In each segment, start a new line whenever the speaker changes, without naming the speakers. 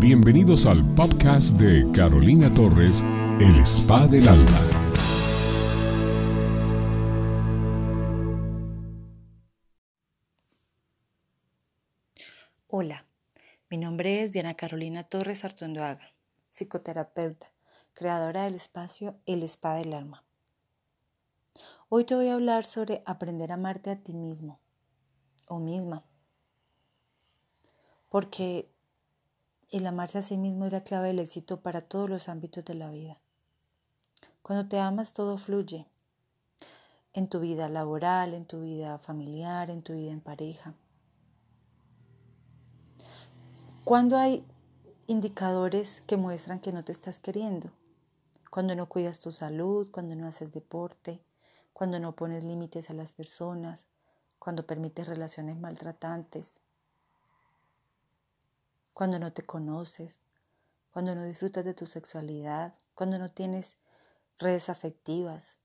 Bienvenidos al podcast de Carolina Torres, El Spa del Alma.
Hola, mi nombre es Diana Carolina Torres Artondoaga, psicoterapeuta, creadora del espacio El Spa del Alma. Hoy te voy a hablar sobre aprender a amarte a ti mismo o misma. Porque el amarse a sí mismo es la clave del éxito para todos los ámbitos de la vida. Cuando te amas todo fluye. En tu vida laboral, en tu vida familiar, en tu vida en pareja. Cuando hay indicadores que muestran que no te estás queriendo, cuando no cuidas tu salud, cuando no haces deporte, cuando no pones límites a las personas, cuando permites relaciones maltratantes, cuando no te conoces, cuando no disfrutas de tu sexualidad, cuando no tienes redes afectivas,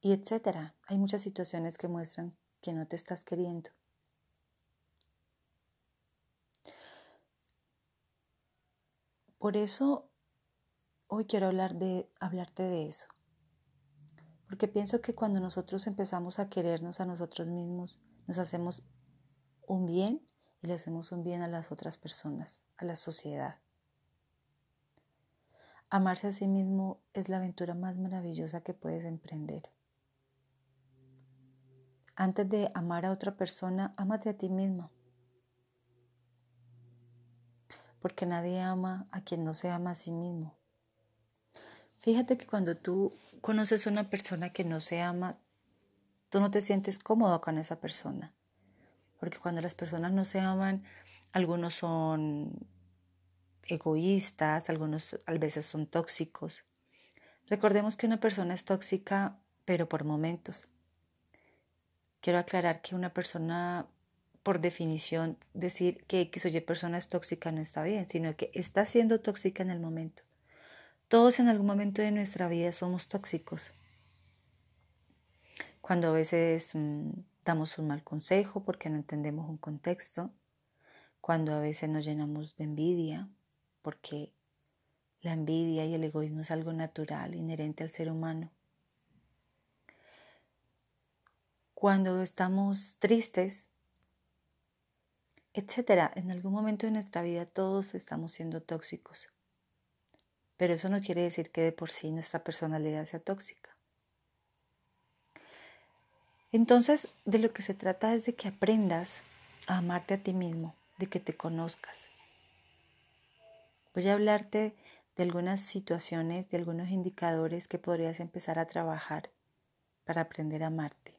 y etcétera. Hay muchas situaciones que muestran que no te estás queriendo. Por eso hoy quiero hablar de hablarte de eso. Porque pienso que cuando nosotros empezamos a querernos a nosotros mismos, nos hacemos un bien y le hacemos un bien a las otras personas, a la sociedad. Amarse a sí mismo es la aventura más maravillosa que puedes emprender. Antes de amar a otra persona, amate a ti mismo. Porque nadie ama a quien no se ama a sí mismo. Fíjate que cuando tú conoces a una persona que no se ama, tú no te sientes cómodo con esa persona. Porque cuando las personas no se aman, algunos son egoístas, algunos a veces son tóxicos. Recordemos que una persona es tóxica, pero por momentos. Quiero aclarar que una persona, por definición, decir que X o Y persona es tóxica no está bien, sino que está siendo tóxica en el momento. Todos en algún momento de nuestra vida somos tóxicos. Cuando a veces mm, damos un mal consejo porque no entendemos un contexto, cuando a veces nos llenamos de envidia porque la envidia y el egoísmo es algo natural, inherente al ser humano. Cuando estamos tristes, etcétera, en algún momento de nuestra vida todos estamos siendo tóxicos. Pero eso no quiere decir que de por sí nuestra personalidad sea tóxica. Entonces, de lo que se trata es de que aprendas a amarte a ti mismo, de que te conozcas. Voy a hablarte de algunas situaciones, de algunos indicadores que podrías empezar a trabajar para aprender a amarte.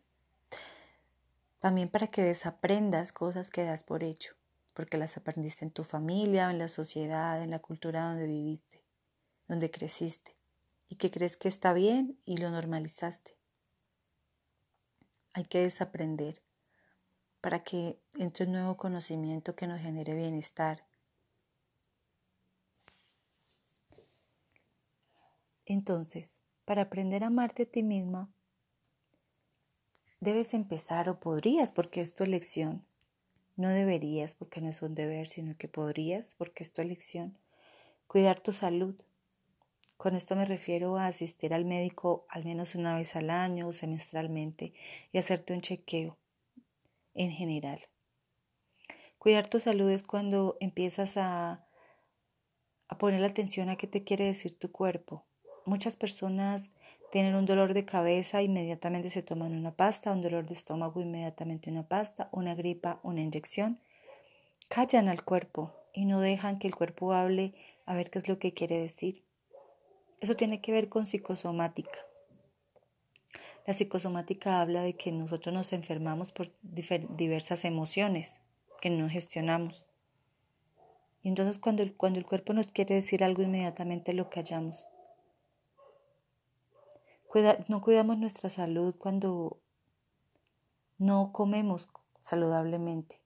También para que desaprendas cosas que das por hecho, porque las aprendiste en tu familia, en la sociedad, en la cultura donde viviste donde creciste y que crees que está bien y lo normalizaste. Hay que desaprender para que entre un nuevo conocimiento que nos genere bienestar. Entonces, para aprender a amarte a ti misma, debes empezar o podrías porque es tu elección. No deberías porque no es un deber, sino que podrías porque es tu elección. Cuidar tu salud, con esto me refiero a asistir al médico al menos una vez al año o semestralmente y hacerte un chequeo en general. Cuidar tu salud es cuando empiezas a, poner la atención a qué te quiere decir tu cuerpo. Muchas personas tienen un dolor de cabeza, inmediatamente se toman una pasta, un dolor de estómago, inmediatamente una pasta, una gripa, una inyección. Callan al cuerpo y no dejan que el cuerpo hable a ver qué es lo que quiere decir. Eso tiene que ver con psicosomática. La psicosomática habla de que nosotros nos enfermamos por diversas emociones que no gestionamos. Y entonces cuando el, cuando el cuerpo nos quiere decir algo, inmediatamente lo callamos. no cuidamos nuestra salud cuando no comemos saludablemente.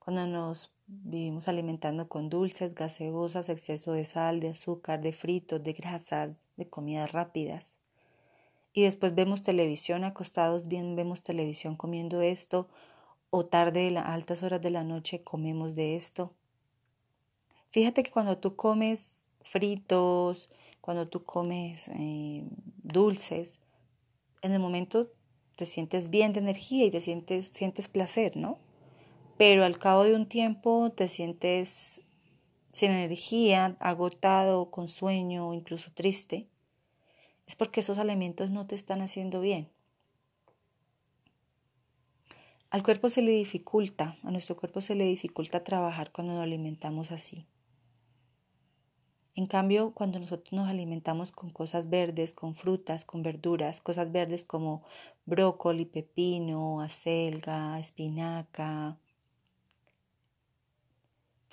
Cuando nos Vivimos alimentando con dulces, gaseosas, exceso de sal, de azúcar, de fritos, de grasas, de comidas rápidas. Y después vemos televisión acostados bien, vemos televisión comiendo esto o tarde, a altas horas de la noche, comemos de esto. Fíjate que cuando tú comes fritos, cuando tú comes eh, dulces, en el momento te sientes bien de energía y te sientes, sientes placer, ¿no? Pero al cabo de un tiempo te sientes sin energía, agotado, con sueño incluso triste. Es porque esos alimentos no te están haciendo bien. Al cuerpo se le dificulta, a nuestro cuerpo se le dificulta trabajar cuando nos alimentamos así. En cambio, cuando nosotros nos alimentamos con cosas verdes, con frutas, con verduras, cosas verdes como brócoli, pepino, acelga, espinaca,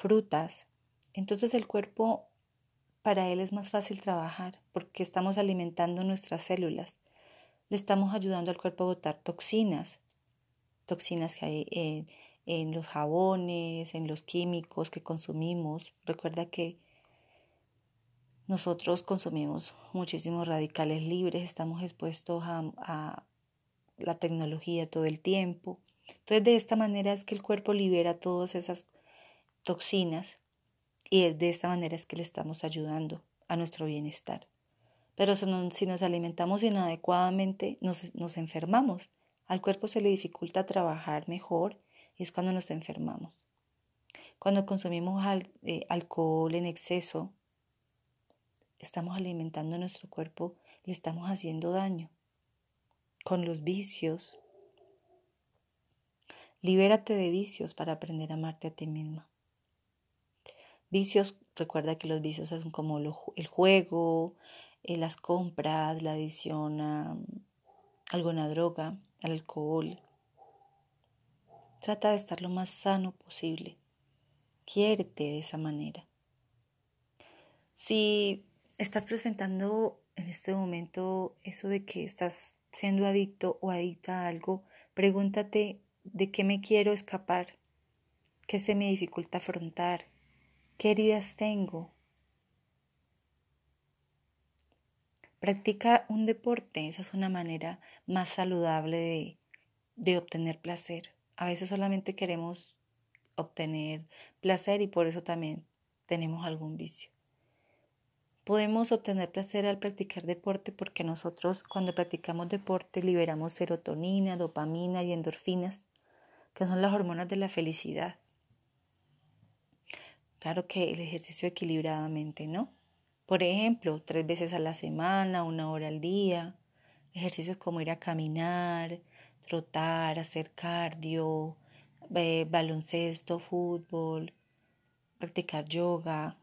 frutas, entonces el cuerpo para él es más fácil trabajar porque estamos alimentando nuestras células. Le estamos ayudando al cuerpo a botar toxinas, toxinas que hay en, los jabones, en los químicos que consumimos. Recuerda que nosotros consumimos muchísimos radicales libres, estamos expuestos a, la tecnología todo el tiempo. Entonces de esta manera es que el cuerpo libera todas esas toxinas y de esta manera es que le estamos ayudando a nuestro bienestar. Pero si nos alimentamos inadecuadamente, nos, enfermamos. Al cuerpo se le dificulta trabajar mejor y es cuando nos enfermamos. Cuando consumimos eh, alcohol en exceso, estamos alimentando nuestro cuerpo, le estamos haciendo daño. Con los vicios, libérate de vicios para aprender a amarte a ti misma. Vicios, recuerda que los vicios son como el juego, eh, las compras, la adicción a alguna droga, al alcohol. Trata de estar lo más sano posible. Quiérete de esa manera. Si estás presentando en este momento eso de que estás siendo adicto o adicta a algo, pregúntate de qué me quiero escapar, qué se me dificulta afrontar, qué heridas tengo. Practica un deporte, esa es una manera más saludable de, de obtener placer. A veces solamente queremos obtener placer y por eso también tenemos algún vicio. Podemos obtener placer al practicar deporte porque nosotros cuando practicamos deporte liberamos serotonina, dopamina y endorfinas, que son las hormonas de la felicidad. Claro que el ejercicio equilibradamente, ¿no? Por ejemplo, tres veces a la semana, una hora al día, ejercicios como ir a caminar, trotar, hacer cardio, baloncesto, fútbol, practicar yoga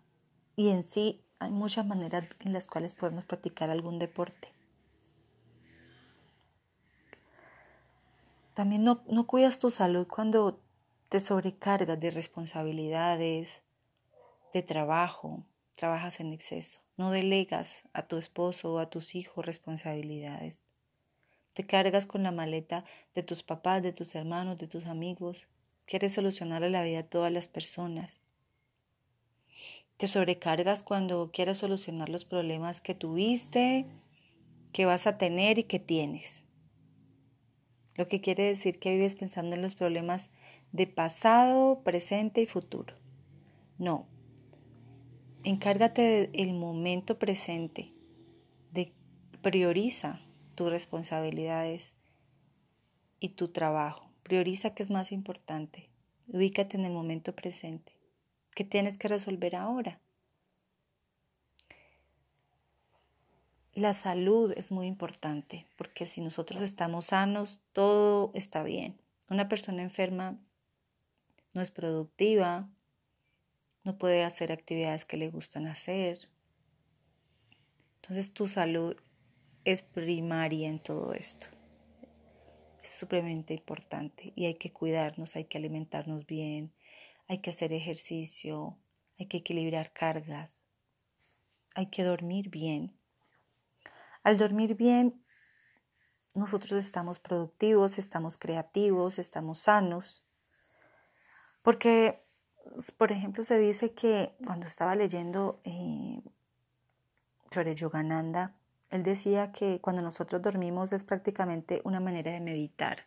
y en sí hay muchas maneras en las cuales podemos practicar algún deporte. También no, no cuidas tu salud cuando te sobrecargas de responsabilidades, de trabajo, trabajas en exceso. No delegas a tu esposo o a tus hijos responsabilidades. Te cargas con la maleta de tus papás, de tus hermanos, de tus amigos. Quieres solucionar la vida a todas las personas. Te sobrecargas cuando quieres solucionar los problemas que tuviste, que vas a tener y que tienes. Lo que quiere decir que vives pensando en los problemas de pasado, presente y futuro. No. Encárgate del momento presente. De, prioriza tus responsabilidades y tu trabajo. Prioriza qué es más importante. Ubícate en el momento presente. ¿Qué tienes que resolver ahora? La salud es muy importante porque si nosotros estamos sanos, todo está bien. Una persona enferma no es productiva, no puede hacer actividades que le gustan hacer. Entonces tu salud es primaria en todo esto. Es supremamente importante y hay que cuidarnos, hay que alimentarnos bien, hay que hacer ejercicio, hay que equilibrar cargas, hay que dormir bien. Al dormir bien, nosotros estamos productivos, estamos creativos, estamos sanos, porque, por ejemplo, se dice que cuando estaba leyendo eh, sobre Yogananda, él decía que cuando nosotros dormimos es prácticamente una manera de meditar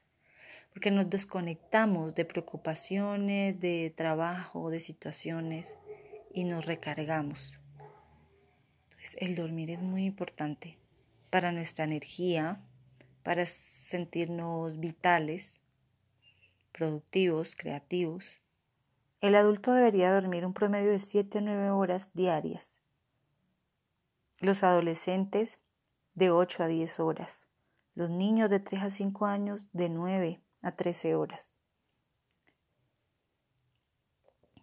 porque nos desconectamos de preocupaciones, de trabajo, de situaciones y nos recargamos. Entonces, el dormir es muy importante para nuestra energía, para sentirnos vitales, productivos, creativos. El adulto debería dormir un promedio de 7 a 9 horas diarias. Los adolescentes de 8 a 10 horas. Los niños de 3 a 5 años de 9 a 13 horas.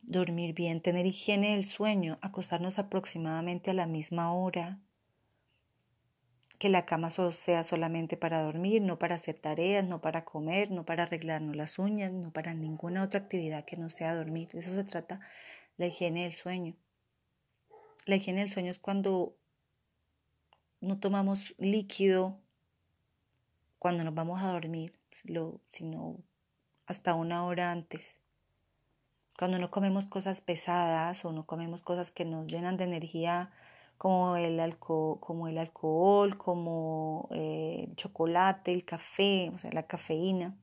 Dormir bien, tener higiene del sueño, acostarnos aproximadamente a la misma hora, que la cama sea solamente para dormir, no para hacer tareas, no para comer, no para arreglarnos las uñas, no para ninguna otra actividad que no sea dormir. Eso se trata la higiene del sueño. La higiene del sueño es cuando no tomamos líquido cuando nos vamos a dormir, sino hasta una hora antes. Cuando no comemos cosas pesadas o no comemos cosas que nos llenan de energía como el, alcohol, como el alcohol, como eh, el chocolate, el café, o sea, la cafeína.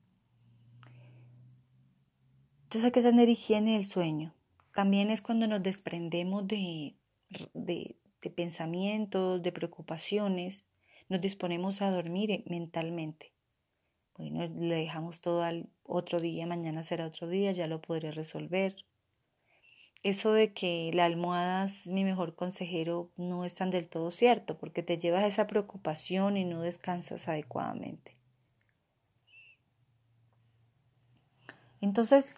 Entonces hay que tener higiene del sueño. También es cuando nos desprendemos de, de, de pensamientos, de preocupaciones, nos disponemos a dormir mentalmente. Bueno, le dejamos todo al otro día, mañana será otro día, ya lo podré resolver eso de que la almohada es mi mejor consejero no es tan del todo cierto, porque te llevas esa preocupación y no descansas adecuadamente. Entonces,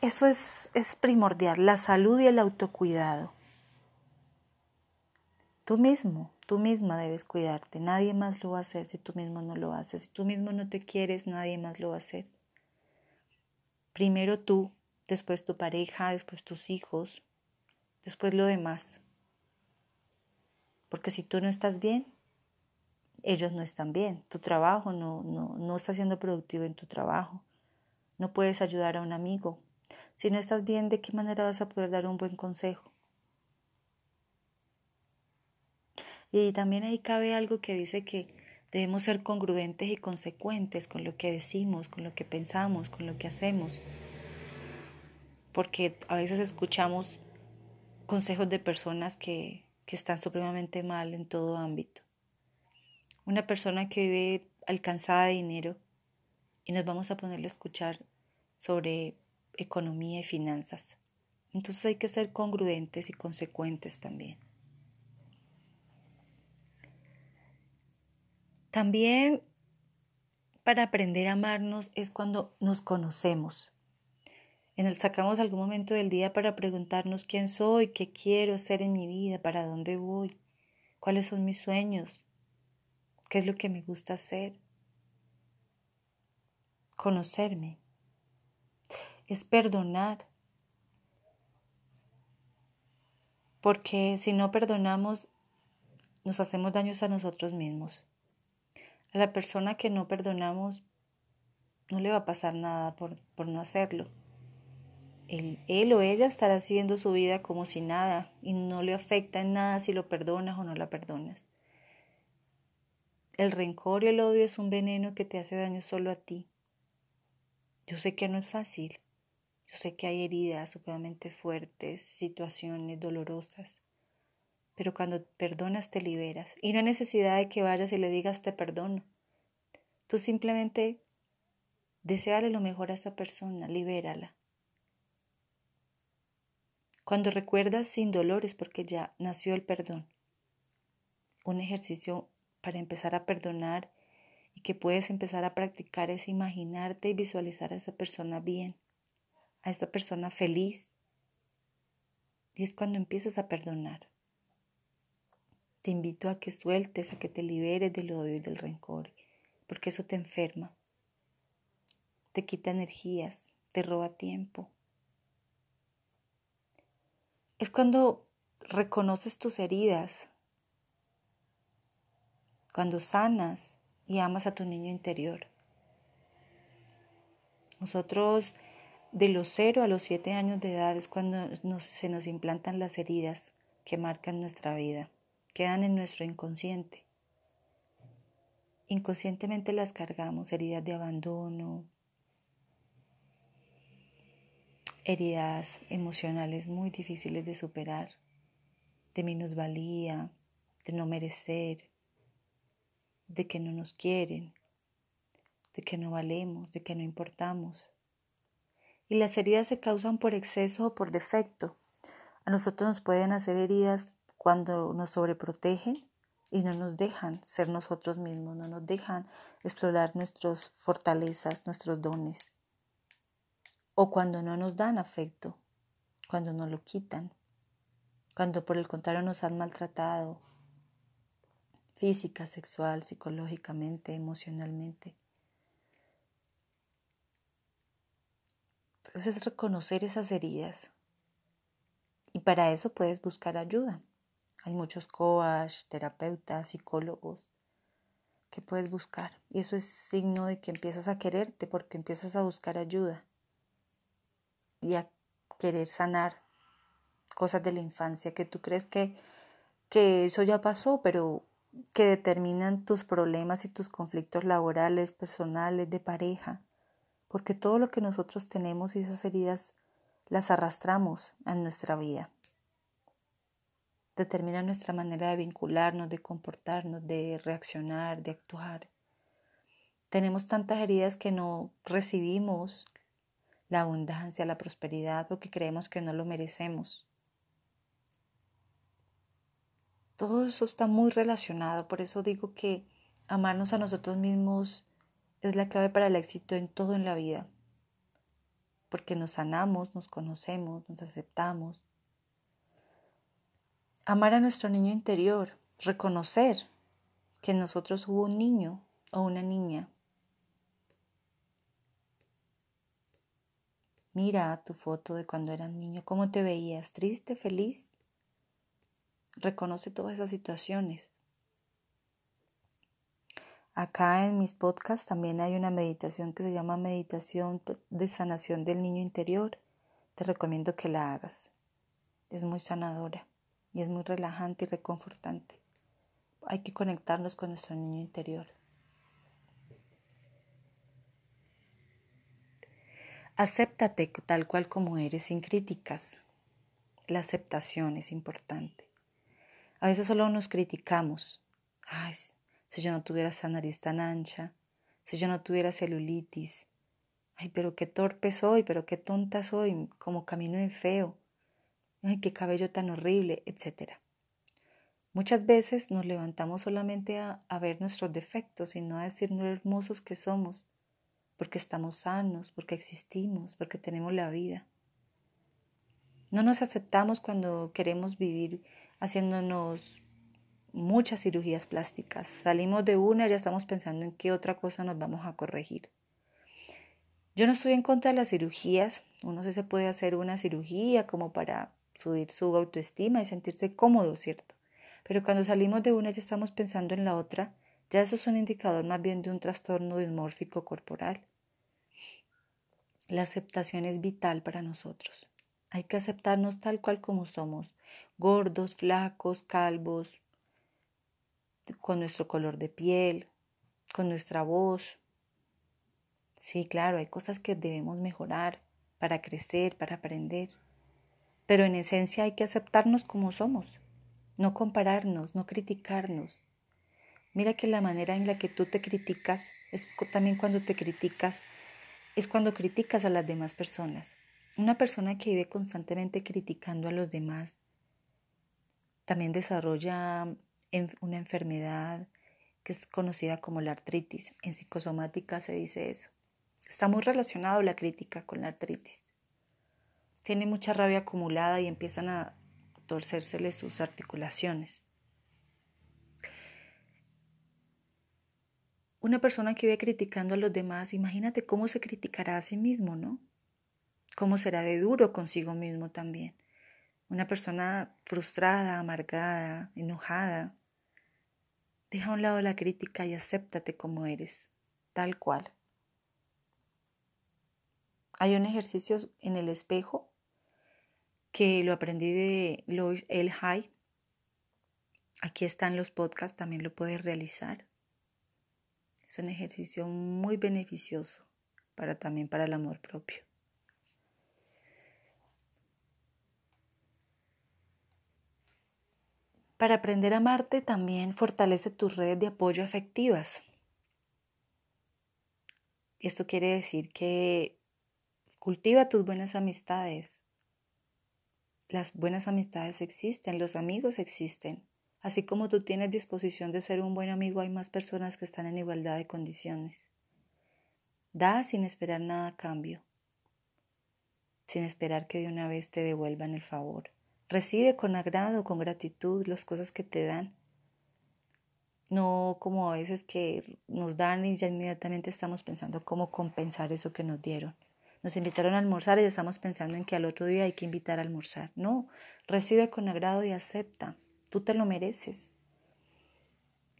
eso es, es primordial, la salud y el autocuidado. Tú mismo, tú misma debes cuidarte, nadie más lo va a hacer si tú mismo no lo haces. Si tú mismo no te quieres, nadie más lo va a hacer. Primero tú, después tu pareja, después tus hijos, después lo demás. Porque si tú no estás bien, ellos no están bien. Tu trabajo no, no, no está siendo productivo en tu trabajo. No puedes ayudar a un amigo. Si no estás bien, ¿de qué manera vas a poder dar un buen consejo? Y también ahí cabe algo que dice que debemos ser congruentes y consecuentes con lo que decimos, con lo que pensamos, con lo que hacemos porque a veces escuchamos consejos de personas que, que están supremamente mal en todo ámbito. Una persona que vive alcanzada de dinero y nos vamos a ponerle a escuchar sobre economía y finanzas. Entonces hay que ser congruentes y consecuentes también. También para aprender a amarnos es cuando nos conocemos en el sacamos algún momento del día para preguntarnos quién soy, qué quiero ser en mi vida, para dónde voy, cuáles son mis sueños, qué es lo que me gusta hacer. Conocerme es perdonar. Porque si no perdonamos, nos hacemos daños a nosotros mismos. A la persona que no perdonamos, no le va a pasar nada por, por no hacerlo él, o ella estará siguiendo su vida como si nada y no le afecta en nada si lo perdonas o no la perdonas. El rencor y el odio es un veneno que te hace daño solo a ti. Yo sé que no es fácil. Yo sé que hay heridas supremamente fuertes, situaciones dolorosas. Pero cuando perdonas te liberas. Y no hay necesidad de que vayas y le digas te perdono. Tú simplemente deseale lo mejor a esa persona, libérala. Cuando recuerdas sin dolor es porque ya nació el perdón. Un ejercicio para empezar a perdonar y que puedes empezar a practicar es imaginarte y visualizar a esa persona bien, a esa persona feliz. Y es cuando empiezas a perdonar. Te invito a que sueltes, a que te liberes del odio y del rencor, porque eso te enferma, te quita energías, te roba tiempo, es cuando reconoces tus heridas, cuando sanas y amas a tu niño interior. Nosotros de los 0 a los 7 años de edad es cuando se nos implantan las heridas que marcan nuestra vida, quedan en nuestro inconsciente. inconscientemente las cargamos, heridas de abandono, heridas emocionales muy difíciles de superar, de minusvalía, de no merecer, de que no nos quieren, de que no valemos, de que no importamos. Y las heridas se causan por exceso o por defecto. A nosotros nos pueden hacer heridas cuando nos sobreprotegen y no nos dejan ser nosotros mismos, no nos dejan explorar nuestras fortalezas, nuestros dones. O cuando no nos dan afecto, cuando nos lo quitan, cuando por el contrario nos han maltratado física, sexual, psicológicamente, emocionalmente. Entonces es reconocer esas heridas. Y para eso puedes buscar ayuda. Hay muchos coach, terapeutas, psicólogos que puedes buscar. Y eso es signo de que empiezas a quererte porque empiezas a buscar ayuda y a querer sanar cosas de la infancia que tú crees que, que eso ya pasó, pero que determinan tus problemas y tus conflictos laborales, personales, de pareja, porque todo lo que nosotros tenemos y esas heridas las arrastramos en nuestra vida. Determinan nuestra manera de vincularnos, de comportarnos, de reaccionar, de actuar. Tenemos tantas heridas que no recibimos la abundancia, la prosperidad, porque creemos que no lo merecemos. Todo eso está muy relacionado, por eso digo que amarnos a nosotros mismos es la clave para el éxito en todo en la vida, porque nos sanamos, nos conocemos, nos aceptamos. Amar a nuestro niño interior, reconocer que en nosotros hubo un niño o una niña Mira tu foto de cuando eras niño, cómo te veías, triste, feliz. Reconoce todas esas situaciones. Acá en mis podcasts también hay una meditación que se llama meditación de sanación del niño interior. Te recomiendo que la hagas. Es muy sanadora y es muy relajante y reconfortante. Hay que conectarnos con nuestro niño interior. Acéptate tal cual como eres, sin críticas. La aceptación es importante. A veces solo nos criticamos. Ay, si yo no tuviera esa nariz tan ancha, si yo no tuviera celulitis. Ay, pero qué torpe soy, pero qué tonta soy, como camino de feo. Ay, qué cabello tan horrible, etc. Muchas veces nos levantamos solamente a, ver nuestros defectos y no a decir lo hermosos que somos porque estamos sanos, porque existimos, porque tenemos la vida. No nos aceptamos cuando queremos vivir haciéndonos muchas cirugías plásticas. Salimos de una y ya estamos pensando en qué otra cosa nos vamos a corregir. Yo no estoy en contra de las cirugías. Uno se puede hacer una cirugía como para subir su autoestima y sentirse cómodo, ¿cierto? Pero cuando salimos de una ya estamos pensando en la otra ya eso es un indicador más bien de un trastorno dismórfico corporal. La aceptación es vital para nosotros. Hay que aceptarnos tal cual como somos, gordos, flacos, calvos, con nuestro color de piel, con nuestra voz. Sí, claro, hay cosas que debemos mejorar para crecer, para aprender. Pero en esencia hay que aceptarnos como somos, no compararnos, no criticarnos, Mira que la manera en la que tú te criticas es también cuando te criticas, es cuando criticas a las demás personas. Una persona que vive constantemente criticando a los demás también desarrolla una enfermedad que es conocida como la artritis. En psicosomática se dice eso. Está muy relacionado la crítica con la artritis. Tiene mucha rabia acumulada y empiezan a torcérsele sus articulaciones. Una persona que vive criticando a los demás, imagínate cómo se criticará a sí mismo, ¿no? Cómo será de duro consigo mismo también. Una persona frustrada, amargada, enojada. Deja a un lado la crítica y acéptate como eres, tal cual. Hay un ejercicio en el espejo que lo aprendí de Lois L. High. Aquí están los podcasts, también lo puedes realizar Es un ejercicio muy beneficioso para también para el amor propio. Para aprender a amarte también fortalece tus redes de apoyo afectivas. Esto quiere decir que cultiva tus buenas amistades. Las buenas amistades existen, los amigos existen. Así como tú tienes disposición de ser un buen amigo, hay más personas que están en igualdad de condiciones. Da sin esperar nada a cambio, sin esperar que de una vez te devuelvan el favor. Recibe con agrado, con gratitud las cosas que te dan. No como a veces que nos dan y ya inmediatamente estamos pensando cómo compensar eso que nos dieron. Nos invitaron a almorzar y ya estamos pensando en que al otro día hay que invitar a almorzar. No, recibe con agrado y acepta. Tú te lo mereces.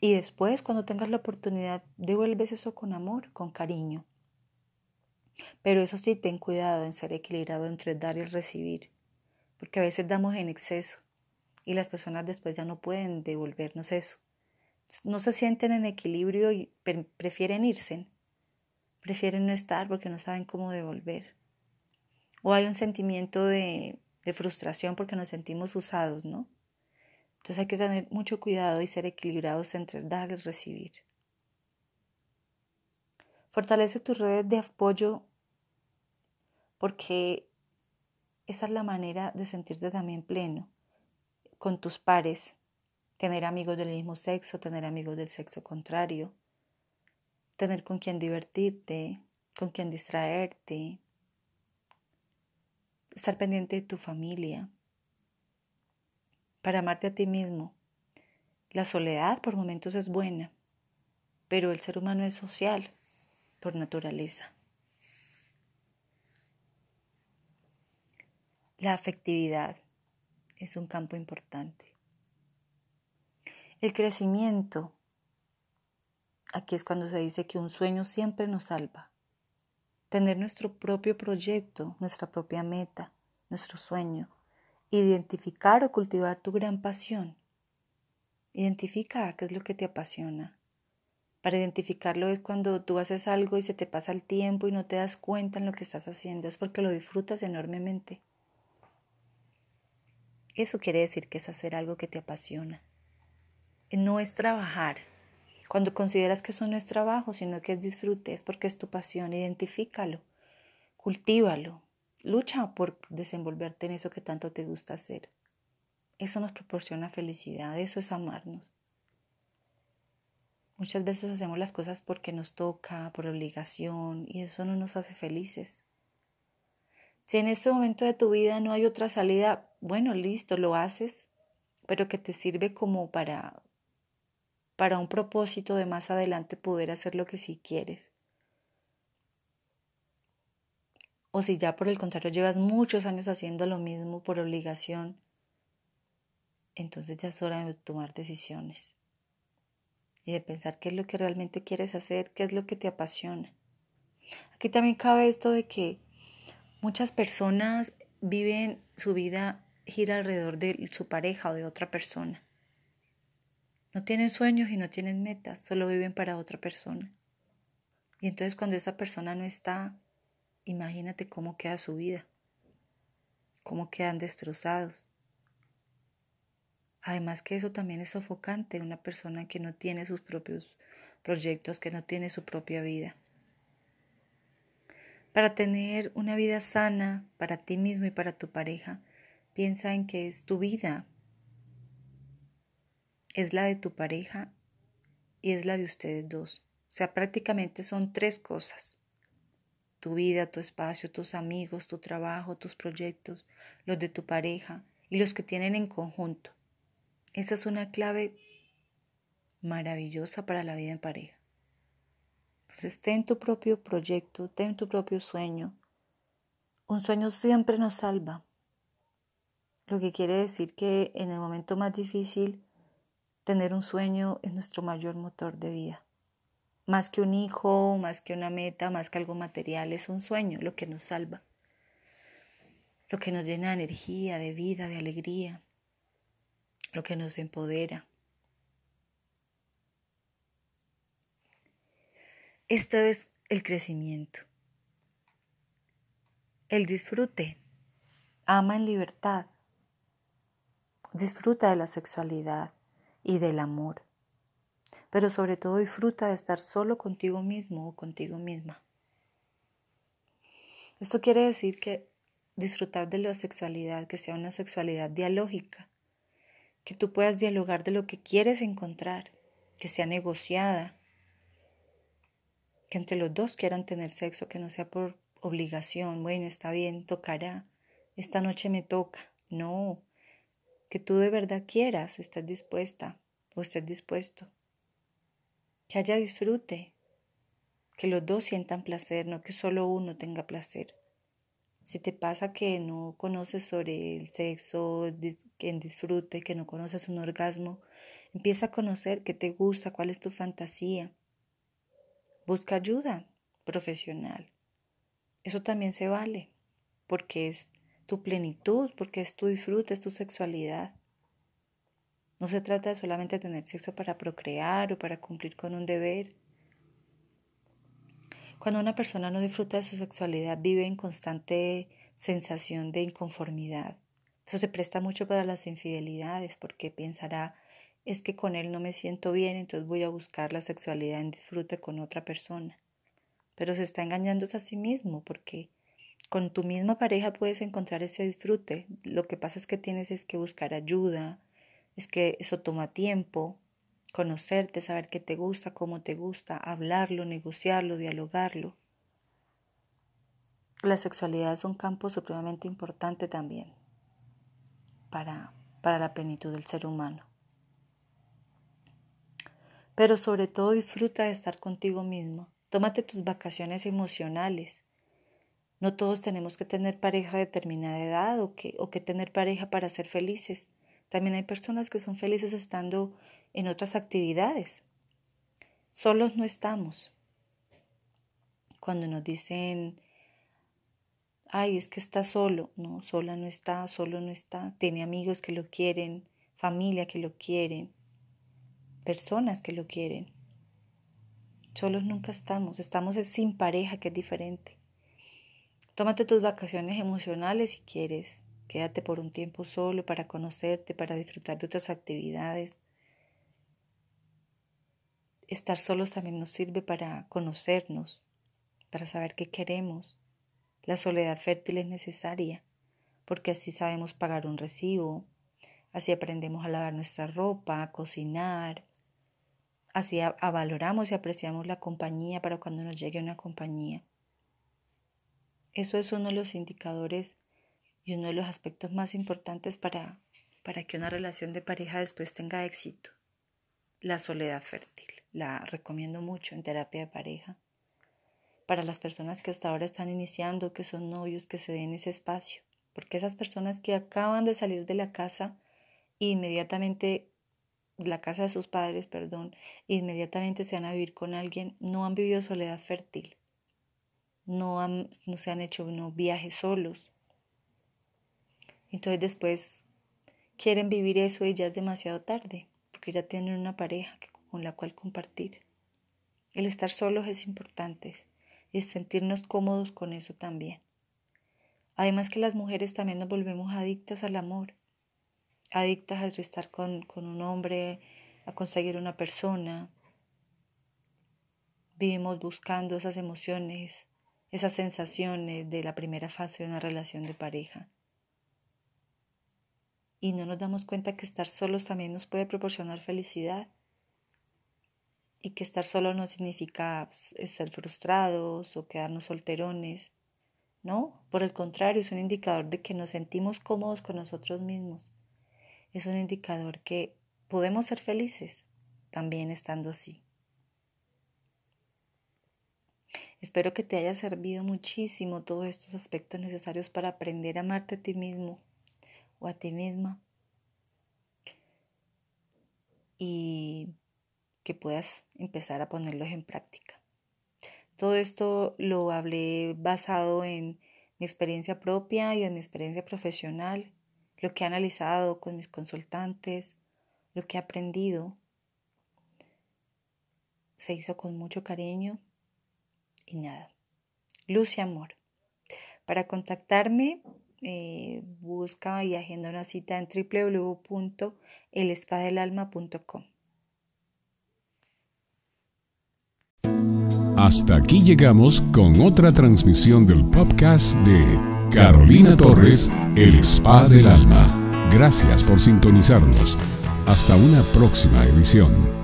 Y después, cuando tengas la oportunidad, devuelves eso con amor, con cariño. Pero eso sí, ten cuidado en ser equilibrado entre dar y recibir porque a veces damos en exceso y las personas después ya no pueden devolvernos eso. No se sienten en equilibrio y prefieren irse, prefieren no estar porque no saben cómo devolver. O hay un sentimiento de, de frustración porque nos sentimos usados, ¿no? Entonces hay que tener mucho cuidado y ser equilibrados entre dar y recibir. Fortalece tus redes de apoyo porque esa es la manera de sentirte también pleno con tus pares, tener amigos del mismo sexo, tener amigos del sexo contrario, tener con quien divertirte, con quien distraerte, estar pendiente de tu familia, para amarte a ti mismo. La soledad por momentos es buena, pero el ser humano es social por naturaleza. La afectividad es un campo importante. El crecimiento, aquí es cuando se dice que un sueño siempre nos salva. Tener nuestro propio proyecto, nuestra propia meta, nuestro sueño. Identificar o cultivar tu gran pasión. Identifica qué es lo que te apasiona. Para identificarlo es cuando tú haces algo y se te pasa el tiempo y no te das cuenta en lo que estás haciendo, es porque lo disfrutas enormemente. Eso quiere decir que es hacer algo que te apasiona. No es trabajar. Cuando consideras que eso no es trabajo, sino que es disfrute, es porque es tu pasión. Identifícalo, cultívalo, lucha por desenvolverte en eso que tanto te gusta hacer. Eso nos proporciona felicidad, eso es amarnos. Muchas veces hacemos las cosas porque nos toca, por obligación, y eso no nos hace felices. Si en este momento de tu vida no hay otra salida, bueno, listo, lo haces, pero que te sirve como para para un propósito de más adelante poder hacer lo que sí quieres. O si ya por el contrario llevas muchos años haciendo lo mismo por obligación, entonces ya es hora de tomar decisiones y de pensar qué es lo que realmente quieres hacer, qué es lo que te apasiona. Aquí también cabe esto de que Muchas personas viven su vida gira alrededor de su pareja o de otra persona. No tienen sueños y no tienen metas, solo viven para otra persona. Y entonces cuando esa persona no está, imagínate cómo queda su vida, cómo quedan destrozados. Además que eso también es sofocante, una persona que no tiene sus propios proyectos, que no tiene su propia vida. Para tener una vida sana para ti mismo y para tu pareja, piensa en que es tu vida, es la de tu pareja y es la de ustedes dos. O sea, prácticamente son tres cosas. Tu vida, tu espacio, tus amigos, tu trabajo, tus proyectos, los de tu pareja y los que tienen en conjunto. Esa es una clave maravillosa para la vida en pareja. Entonces, ten tu propio proyecto, ten tu propio sueño. Un sueño siempre nos salva. Lo que quiere decir que en el momento más difícil, tener un sueño es nuestro mayor motor de vida. Más que un hijo, más que una meta, más que algo material, es un sueño lo que nos salva. Lo que nos llena de energía, de vida, de alegría. Lo que nos empodera. Esto es el crecimiento. El disfrute. Ama en libertad. Disfruta de la sexualidad y del amor. Pero sobre todo disfruta de estar solo contigo mismo o contigo misma. Esto quiere decir que disfrutar de la sexualidad, que sea una sexualidad dialógica, que tú puedas dialogar de lo que quieres encontrar, que sea negociada, que entre los dos quieran tener sexo, que no sea por obligación, bueno, está bien, tocará, esta noche me toca, no, que tú de verdad quieras, estés dispuesta o estés dispuesto, que haya disfrute, que los dos sientan placer, no que solo uno tenga placer. Si te pasa que no conoces sobre el sexo en disfrute, que no conoces un orgasmo, empieza a conocer qué te gusta, cuál es tu fantasía, Busca ayuda profesional. Eso también se vale, porque es tu plenitud, porque es tu disfrute, es tu sexualidad. No se trata de solamente tener sexo para procrear o para cumplir con un deber. Cuando una persona no disfruta de su sexualidad, vive en constante sensación de inconformidad. Eso se presta mucho para las infidelidades, porque pensará, es que con él no me siento bien, entonces voy a buscar la sexualidad en disfrute con otra persona. Pero se está engañando a sí mismo porque con tu misma pareja puedes encontrar ese disfrute. Lo que pasa es que tienes es que buscar ayuda, es que eso toma tiempo, conocerte, saber qué te gusta, cómo te gusta, hablarlo, negociarlo, dialogarlo. La sexualidad es un campo supremamente importante también para, para la plenitud del ser humano pero sobre todo disfruta de estar contigo mismo. Tómate tus vacaciones emocionales. No todos tenemos que tener pareja de determinada edad o que, o que tener pareja para ser felices. También hay personas que son felices estando en otras actividades. Solos no estamos. Cuando nos dicen, ay, es que está solo, no, sola no está, solo no está, tiene amigos que lo quieren, familia que lo quieren, personas que lo quieren. Solos nunca estamos, estamos sin pareja, que es diferente. Tómate tus vacaciones emocionales si quieres. Quédate por un tiempo solo para conocerte, para disfrutar de otras actividades. Estar solos también nos sirve para conocernos, para saber qué queremos. La soledad fértil es necesaria, porque así sabemos pagar un recibo, así aprendemos a lavar nuestra ropa, a cocinar, Así valoramos y apreciamos la compañía para cuando nos llegue una compañía. Eso es uno de los indicadores y uno de los aspectos más importantes para, para que una relación de pareja después tenga éxito. La soledad fértil. La recomiendo mucho en terapia de pareja. Para las personas que hasta ahora están iniciando, que son novios, que se den ese espacio. Porque esas personas que acaban de salir de la casa inmediatamente la casa de sus padres, perdón, inmediatamente se van a vivir con alguien, no han vivido soledad fértil, no, han, no se han hecho unos viajes solos. Entonces después quieren vivir eso y ya es demasiado tarde, porque ya tienen una pareja con la cual compartir. El estar solos es importante y sentirnos cómodos con eso también. Además que las mujeres también nos volvemos adictas al amor adictas a estar con, con un hombre, a conseguir una persona. Vivimos buscando esas emociones, esas sensaciones de la primera fase de una relación de pareja. Y no nos damos cuenta que estar solos también nos puede proporcionar felicidad. Y que estar solo no significa ser frustrados o quedarnos solterones. No, por el contrario, es un indicador de que nos sentimos cómodos con nosotros mismos es un indicador que podemos ser felices también estando así. Espero que te haya servido muchísimo todos estos aspectos necesarios para aprender a amarte a ti mismo o a ti misma y que puedas empezar a ponerlos en práctica. Todo esto lo hablé basado en mi experiencia propia y en mi experiencia profesional lo que he analizado con mis consultantes, lo que he aprendido. Se hizo con mucho cariño Y nada, luz y amor. Para contactarme, eh, busca y agenda una cita en www.elespadelalma.com.
Hasta aquí llegamos con otra transmisión del podcast de Carolina Torres, El Spa del Alma. Gracias por sintonizarnos. Hasta una próxima edición.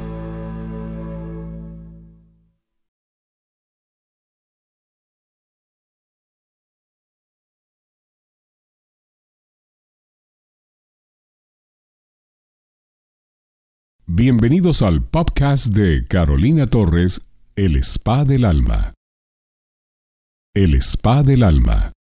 Bienvenidos al podcast de Carolina Torres, El Spa del Alma. El Spa del Alma.